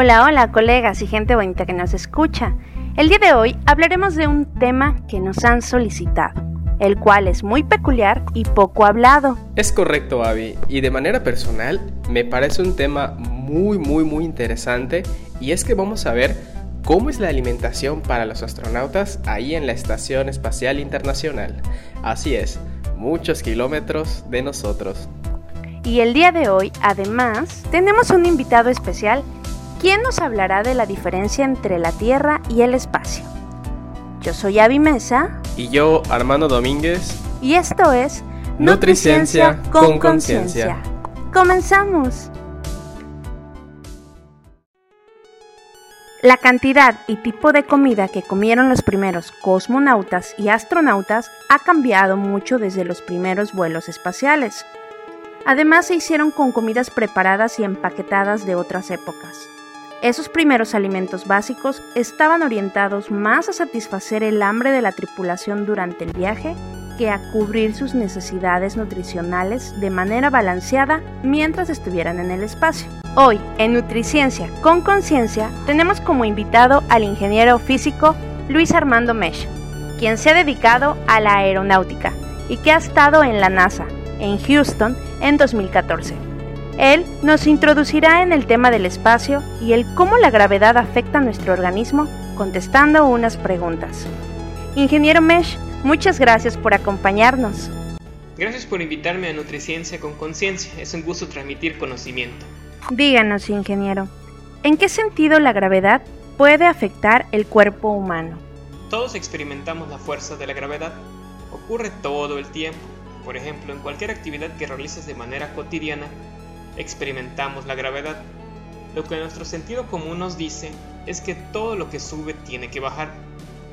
Hola, hola colegas y gente bonita que nos escucha. El día de hoy hablaremos de un tema que nos han solicitado, el cual es muy peculiar y poco hablado. Es correcto, Abby, y de manera personal me parece un tema muy, muy, muy interesante y es que vamos a ver cómo es la alimentación para los astronautas ahí en la Estación Espacial Internacional. Así es, muchos kilómetros de nosotros. Y el día de hoy, además, tenemos un invitado especial quien nos hablará de la diferencia entre la Tierra y el espacio. Yo soy Avi Mesa. Y yo, Armando Domínguez. Y esto es Nutriciencia con Conciencia. Comenzamos. La cantidad y tipo de comida que comieron los primeros cosmonautas y astronautas ha cambiado mucho desde los primeros vuelos espaciales. Además se hicieron con comidas preparadas y empaquetadas de otras épocas. Esos primeros alimentos básicos estaban orientados más a satisfacer el hambre de la tripulación durante el viaje que a cubrir sus necesidades nutricionales de manera balanceada mientras estuvieran en el espacio. Hoy, en Nutriciencia con Conciencia, tenemos como invitado al ingeniero físico Luis Armando Mesh, quien se ha dedicado a la aeronáutica y que ha estado en la NASA, en Houston, en 2014. Él nos introducirá en el tema del espacio y el cómo la gravedad afecta a nuestro organismo contestando unas preguntas. Ingeniero Mesh, muchas gracias por acompañarnos. Gracias por invitarme a Nutriciencia con Conciencia. Es un gusto transmitir conocimiento. Díganos, ingeniero, ¿en qué sentido la gravedad puede afectar el cuerpo humano? Todos experimentamos la fuerza de la gravedad. Ocurre todo el tiempo. Por ejemplo, en cualquier actividad que realices de manera cotidiana, experimentamos la gravedad. Lo que nuestro sentido común nos dice es que todo lo que sube tiene que bajar.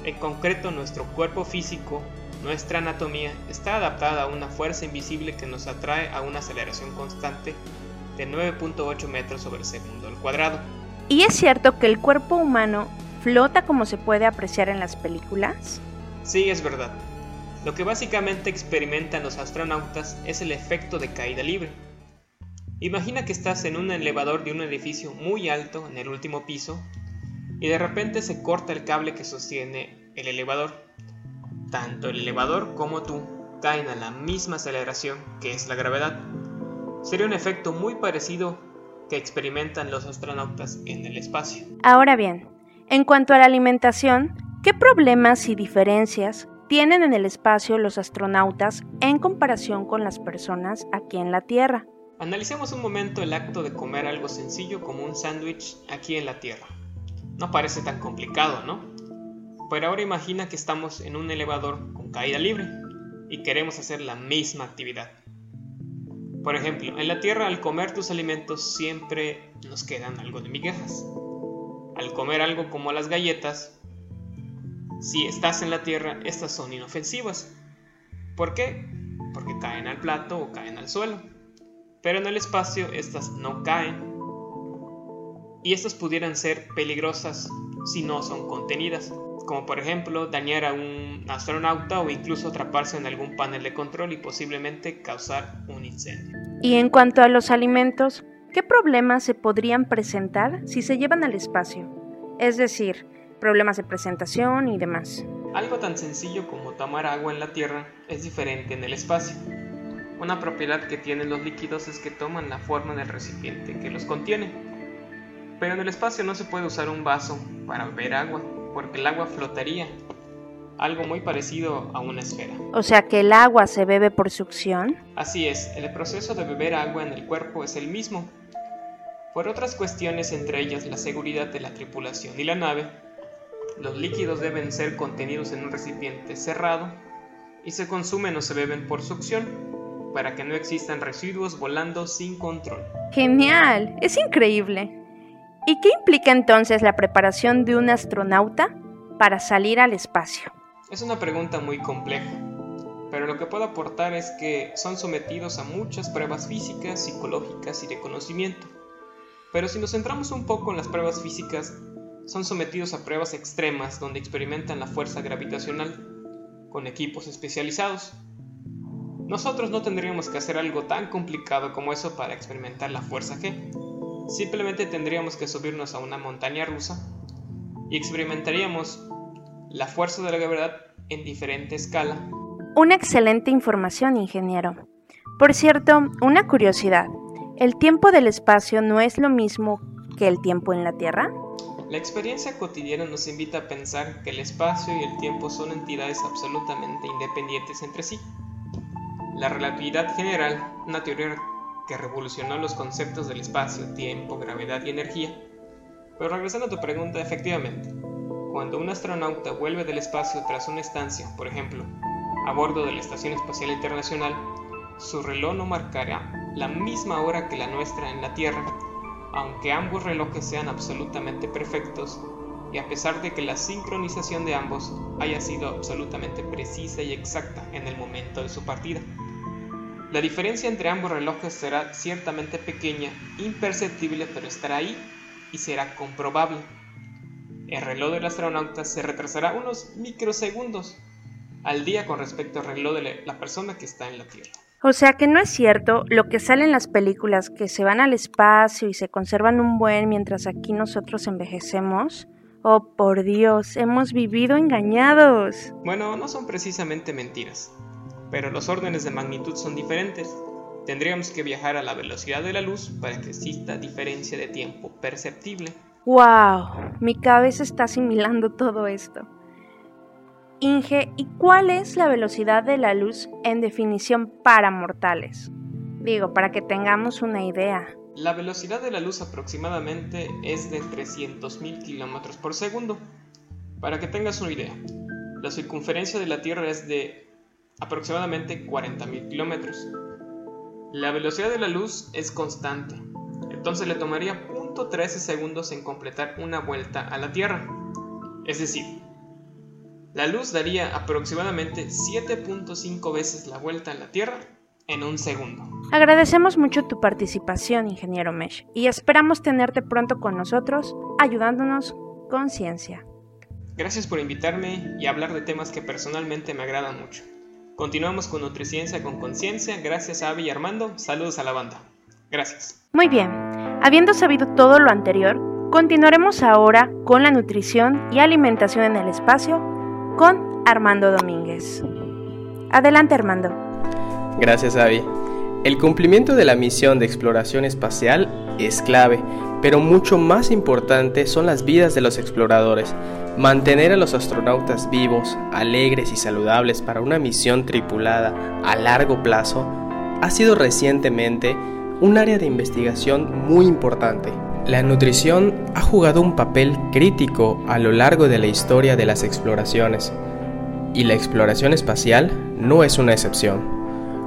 En concreto, nuestro cuerpo físico, nuestra anatomía, está adaptada a una fuerza invisible que nos atrae a una aceleración constante de 9.8 metros sobre segundo al cuadrado. ¿Y es cierto que el cuerpo humano flota como se puede apreciar en las películas? Sí, es verdad. Lo que básicamente experimentan los astronautas es el efecto de caída libre Imagina que estás en un elevador de un edificio muy alto en el último piso y de repente se corta el cable que sostiene el elevador. Tanto el elevador como tú caen a la misma aceleración que es la gravedad. Sería un efecto muy parecido que experimentan los astronautas en el espacio. Ahora bien, en cuanto a la alimentación, ¿qué problemas y diferencias tienen en el espacio los astronautas en comparación con las personas aquí en la Tierra? Analicemos un momento el acto de comer algo sencillo como un sándwich aquí en la Tierra. No parece tan complicado, ¿no? Pero ahora imagina que estamos en un elevador con caída libre y queremos hacer la misma actividad. Por ejemplo, en la Tierra al comer tus alimentos siempre nos quedan algo de migajas. Al comer algo como las galletas, si estás en la Tierra, estas son inofensivas. ¿Por qué? Porque caen al plato o caen al suelo pero en el espacio estas no caen. Y estas pudieran ser peligrosas si no son contenidas, como por ejemplo dañar a un astronauta o incluso atraparse en algún panel de control y posiblemente causar un incendio. Y en cuanto a los alimentos, ¿qué problemas se podrían presentar si se llevan al espacio? Es decir, problemas de presentación y demás. Algo tan sencillo como tomar agua en la Tierra es diferente en el espacio. Una propiedad que tienen los líquidos es que toman la forma del recipiente que los contiene. Pero en el espacio no se puede usar un vaso para beber agua, porque el agua flotaría, algo muy parecido a una esfera. O sea que el agua se bebe por succión. Así es, el proceso de beber agua en el cuerpo es el mismo. Por otras cuestiones, entre ellas la seguridad de la tripulación y la nave, los líquidos deben ser contenidos en un recipiente cerrado y se consumen o se beben por succión para que no existan residuos volando sin control. Genial, es increíble. ¿Y qué implica entonces la preparación de un astronauta para salir al espacio? Es una pregunta muy compleja, pero lo que puedo aportar es que son sometidos a muchas pruebas físicas, psicológicas y de conocimiento. Pero si nos centramos un poco en las pruebas físicas, son sometidos a pruebas extremas donde experimentan la fuerza gravitacional con equipos especializados. Nosotros no tendríamos que hacer algo tan complicado como eso para experimentar la fuerza G. Simplemente tendríamos que subirnos a una montaña rusa y experimentaríamos la fuerza de la gravedad en diferente escala. Una excelente información, ingeniero. Por cierto, una curiosidad. ¿El tiempo del espacio no es lo mismo que el tiempo en la Tierra? La experiencia cotidiana nos invita a pensar que el espacio y el tiempo son entidades absolutamente independientes entre sí. La relatividad general, una teoría que revolucionó los conceptos del espacio, tiempo, gravedad y energía. Pero regresando a tu pregunta, efectivamente, cuando un astronauta vuelve del espacio tras una estancia, por ejemplo, a bordo de la Estación Espacial Internacional, su reloj no marcará la misma hora que la nuestra en la Tierra, aunque ambos relojes sean absolutamente perfectos y a pesar de que la sincronización de ambos haya sido absolutamente precisa y exacta en el momento de su partida. La diferencia entre ambos relojes será ciertamente pequeña, imperceptible, pero estará ahí y será comprobable. El reloj del astronauta se retrasará unos microsegundos al día con respecto al reloj de la persona que está en la Tierra. O sea que no es cierto lo que sale en las películas, que se van al espacio y se conservan un buen mientras aquí nosotros envejecemos. Oh, por Dios, hemos vivido engañados. Bueno, no son precisamente mentiras pero los órdenes de magnitud son diferentes. Tendríamos que viajar a la velocidad de la luz para que exista diferencia de tiempo perceptible. ¡Wow! Mi cabeza está asimilando todo esto. Inge, ¿y cuál es la velocidad de la luz en definición para mortales? Digo, para que tengamos una idea. La velocidad de la luz aproximadamente es de 300.000 km por segundo. Para que tengas una idea, la circunferencia de la Tierra es de aproximadamente 40.000 kilómetros. La velocidad de la luz es constante, entonces le tomaría 0.13 segundos en completar una vuelta a la Tierra. Es decir, la luz daría aproximadamente 7.5 veces la vuelta a la Tierra en un segundo. Agradecemos mucho tu participación, ingeniero Mesh, y esperamos tenerte pronto con nosotros, ayudándonos con ciencia. Gracias por invitarme y hablar de temas que personalmente me agradan mucho. Continuamos con Nutriciencia con Conciencia. Gracias a Avi y Armando. Saludos a la banda. Gracias. Muy bien. Habiendo sabido todo lo anterior, continuaremos ahora con la nutrición y alimentación en el espacio con Armando Domínguez. Adelante, Armando. Gracias, Avi. El cumplimiento de la misión de exploración espacial es clave, pero mucho más importante son las vidas de los exploradores Mantener a los astronautas vivos, alegres y saludables para una misión tripulada a largo plazo ha sido recientemente un área de investigación muy importante. La nutrición ha jugado un papel crítico a lo largo de la historia de las exploraciones, y la exploración espacial no es una excepción.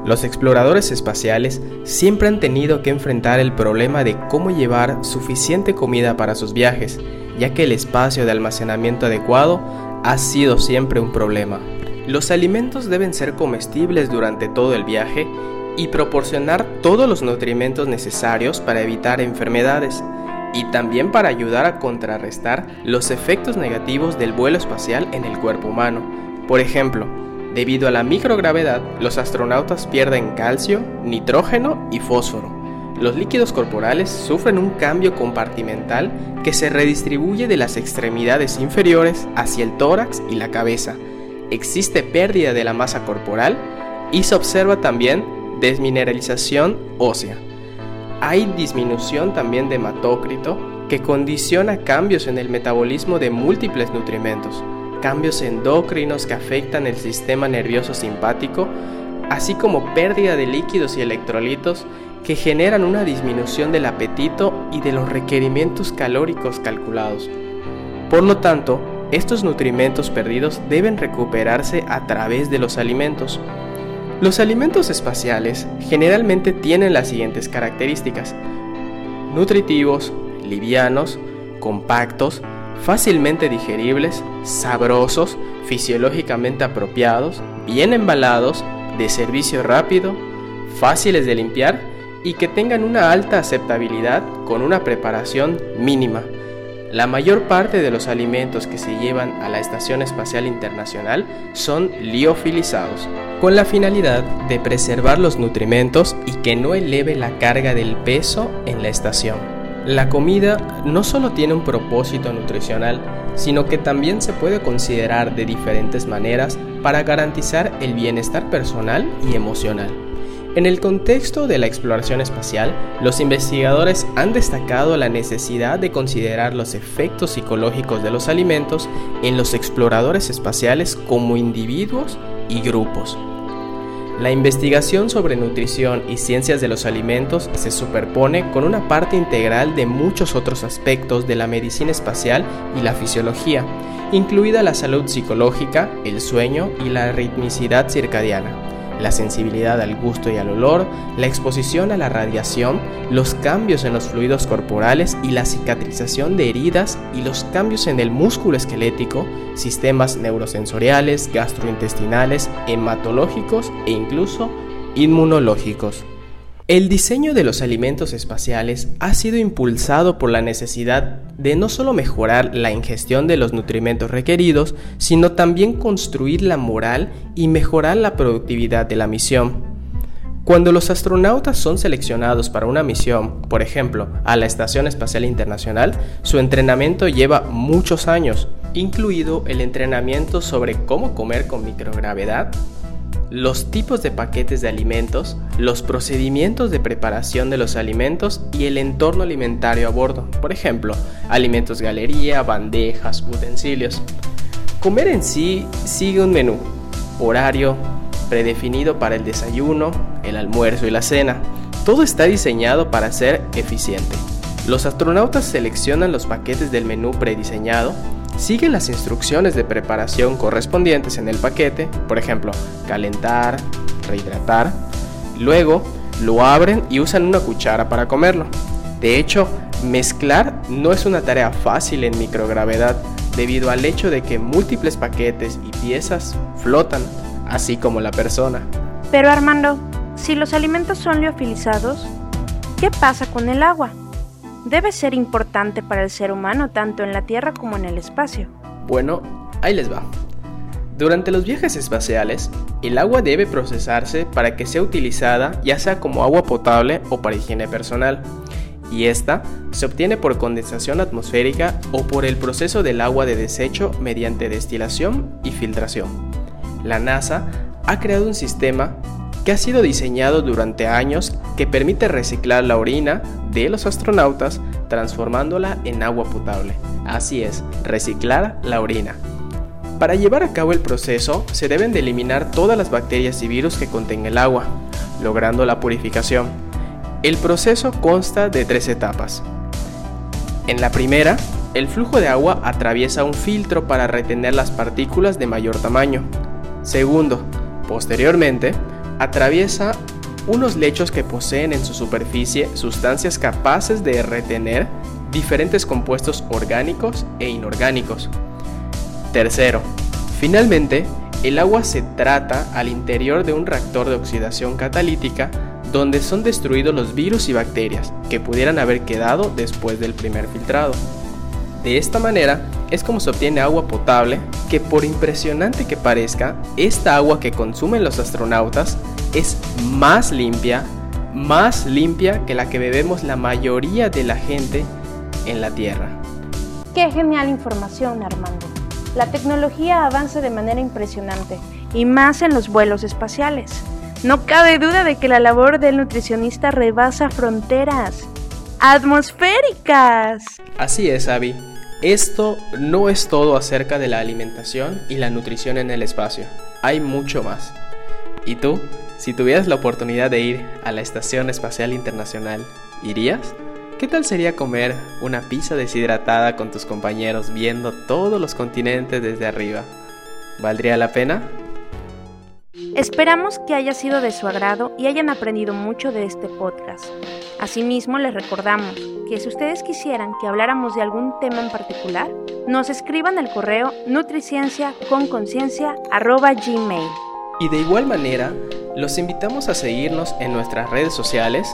Los exploradores espaciales siempre han tenido que enfrentar el problema de cómo llevar suficiente comida para sus viajes, ya que el espacio de almacenamiento adecuado ha sido siempre un problema. Los alimentos deben ser comestibles durante todo el viaje y proporcionar todos los nutrimentos necesarios para evitar enfermedades y también para ayudar a contrarrestar los efectos negativos del vuelo espacial en el cuerpo humano. Por ejemplo, debido a la microgravedad, los astronautas pierden calcio, nitrógeno y fósforo los líquidos corporales sufren un cambio compartimental que se redistribuye de las extremidades inferiores hacia el tórax y la cabeza. Existe pérdida de la masa corporal y se observa también desmineralización ósea. Hay disminución también de hematócrito que condiciona cambios en el metabolismo de múltiples nutrimentos, cambios endocrinos que afectan el sistema nervioso simpático, así como pérdida de líquidos y electrolitos que generan una disminución del apetito y de los requerimientos calóricos calculados. Por lo tanto, estos nutrimentos perdidos deben recuperarse a través de los alimentos. Los alimentos espaciales generalmente tienen las siguientes características. Nutritivos, livianos, compactos, fácilmente digeribles, sabrosos, fisiológicamente apropiados, bien embalados, de servicio rápido, fáciles de limpiar y que tengan una alta aceptabilidad con una preparación mínima. La mayor parte de los alimentos que se llevan a la Estación Espacial Internacional son liofilizados, con la finalidad de preservar los nutrimentos y que no eleve la carga del peso en la estación. La comida no solo tiene un propósito nutricional, sino que también se puede considerar de diferentes maneras para garantizar el bienestar personal y emocional. En el contexto de la exploración espacial, los investigadores han destacado la necesidad de considerar los efectos psicológicos de los alimentos en los exploradores espaciales como individuos y grupos. La investigación sobre nutrición y ciencias de los alimentos se superpone con una parte integral de muchos otros aspectos de la medicina espacial y la fisiología, incluida la salud psicológica, el sueño y la ritmicidad circadiana la sensibilidad al gusto y al olor, la exposición a la radiación, los cambios en los fluidos corporales y la cicatrización de heridas y los cambios en el músculo esquelético, sistemas neurosensoriales, gastrointestinales, hematológicos e incluso inmunológicos. El diseño de los alimentos espaciales ha sido impulsado por la necesidad de no solo mejorar la ingestión de los nutrimentos requeridos, sino también construir la moral y mejorar la productividad de la misión. Cuando los astronautas son seleccionados para una misión, por ejemplo, a la Estación Espacial Internacional, su entrenamiento lleva muchos años, incluido el entrenamiento sobre cómo comer con microgravedad, los tipos de paquetes de alimentos, los procedimientos de preparación de los alimentos y el entorno alimentario a bordo, por ejemplo, alimentos galería, bandejas, utensilios. Comer en sí sigue un menú, horario, predefinido para el desayuno, el almuerzo y la cena. Todo está diseñado para ser eficiente. Los astronautas seleccionan los paquetes del menú prediseñado siguen las instrucciones de preparación correspondientes en el paquete, por ejemplo, calentar, rehidratar. Luego lo abren y usan una cuchara para comerlo. De hecho, mezclar no es una tarea fácil en microgravedad debido al hecho de que múltiples paquetes y piezas flotan, así como la persona. Pero Armando, si los alimentos son liofilizados, ¿qué pasa con el agua? Debe ser importante para el ser humano tanto en la Tierra como en el espacio. Bueno, ahí les va. Durante los viajes espaciales, el agua debe procesarse para que sea utilizada ya sea como agua potable o para higiene personal, y esta se obtiene por condensación atmosférica o por el proceso del agua de desecho mediante destilación y filtración. La NASA ha creado un sistema que ha sido diseñado durante años que permite reciclar la orina de los astronautas transformándola en agua potable. Así es, reciclar la orina. Para llevar a cabo el proceso se deben de eliminar todas las bacterias y virus que contenga el agua, logrando la purificación. El proceso consta de tres etapas. En la primera, el flujo de agua atraviesa un filtro para retener las partículas de mayor tamaño. Segundo, posteriormente, atraviesa unos lechos que poseen en su superficie sustancias capaces de retener diferentes compuestos orgánicos e inorgánicos. Tercero, finalmente, el agua se trata al interior de un reactor de oxidación catalítica donde son destruidos los virus y bacterias que pudieran haber quedado después del primer filtrado. De esta manera es como se obtiene agua potable que por impresionante que parezca, esta agua que consumen los astronautas es más limpia, más limpia que la que bebemos la mayoría de la gente en la Tierra. Qué genial información, Armando. La tecnología avanza de manera impresionante, y más en los vuelos espaciales. No cabe duda de que la labor del nutricionista rebasa fronteras atmosféricas. Así es, Abby. Esto no es todo acerca de la alimentación y la nutrición en el espacio. Hay mucho más. ¿Y tú? Si tuvieras la oportunidad de ir a la Estación Espacial Internacional, ¿irías? ¿Qué tal sería comer una pizza deshidratada con tus compañeros viendo todos los continentes desde arriba? ¿Valdría la pena? Esperamos que haya sido de su agrado y hayan aprendido mucho de este podcast. Asimismo, les recordamos que si ustedes quisieran que habláramos de algún tema en particular, nos escriban el correo nutriciencia con gmail. Y de igual manera, los invitamos a seguirnos en nuestras redes sociales.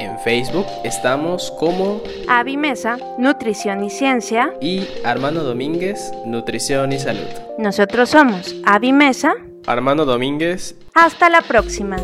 En Facebook estamos como Avimesa, Nutrición y Ciencia y Armando Domínguez, Nutrición y Salud. Nosotros somos Avimesa, Armando Domínguez. Hasta la próxima.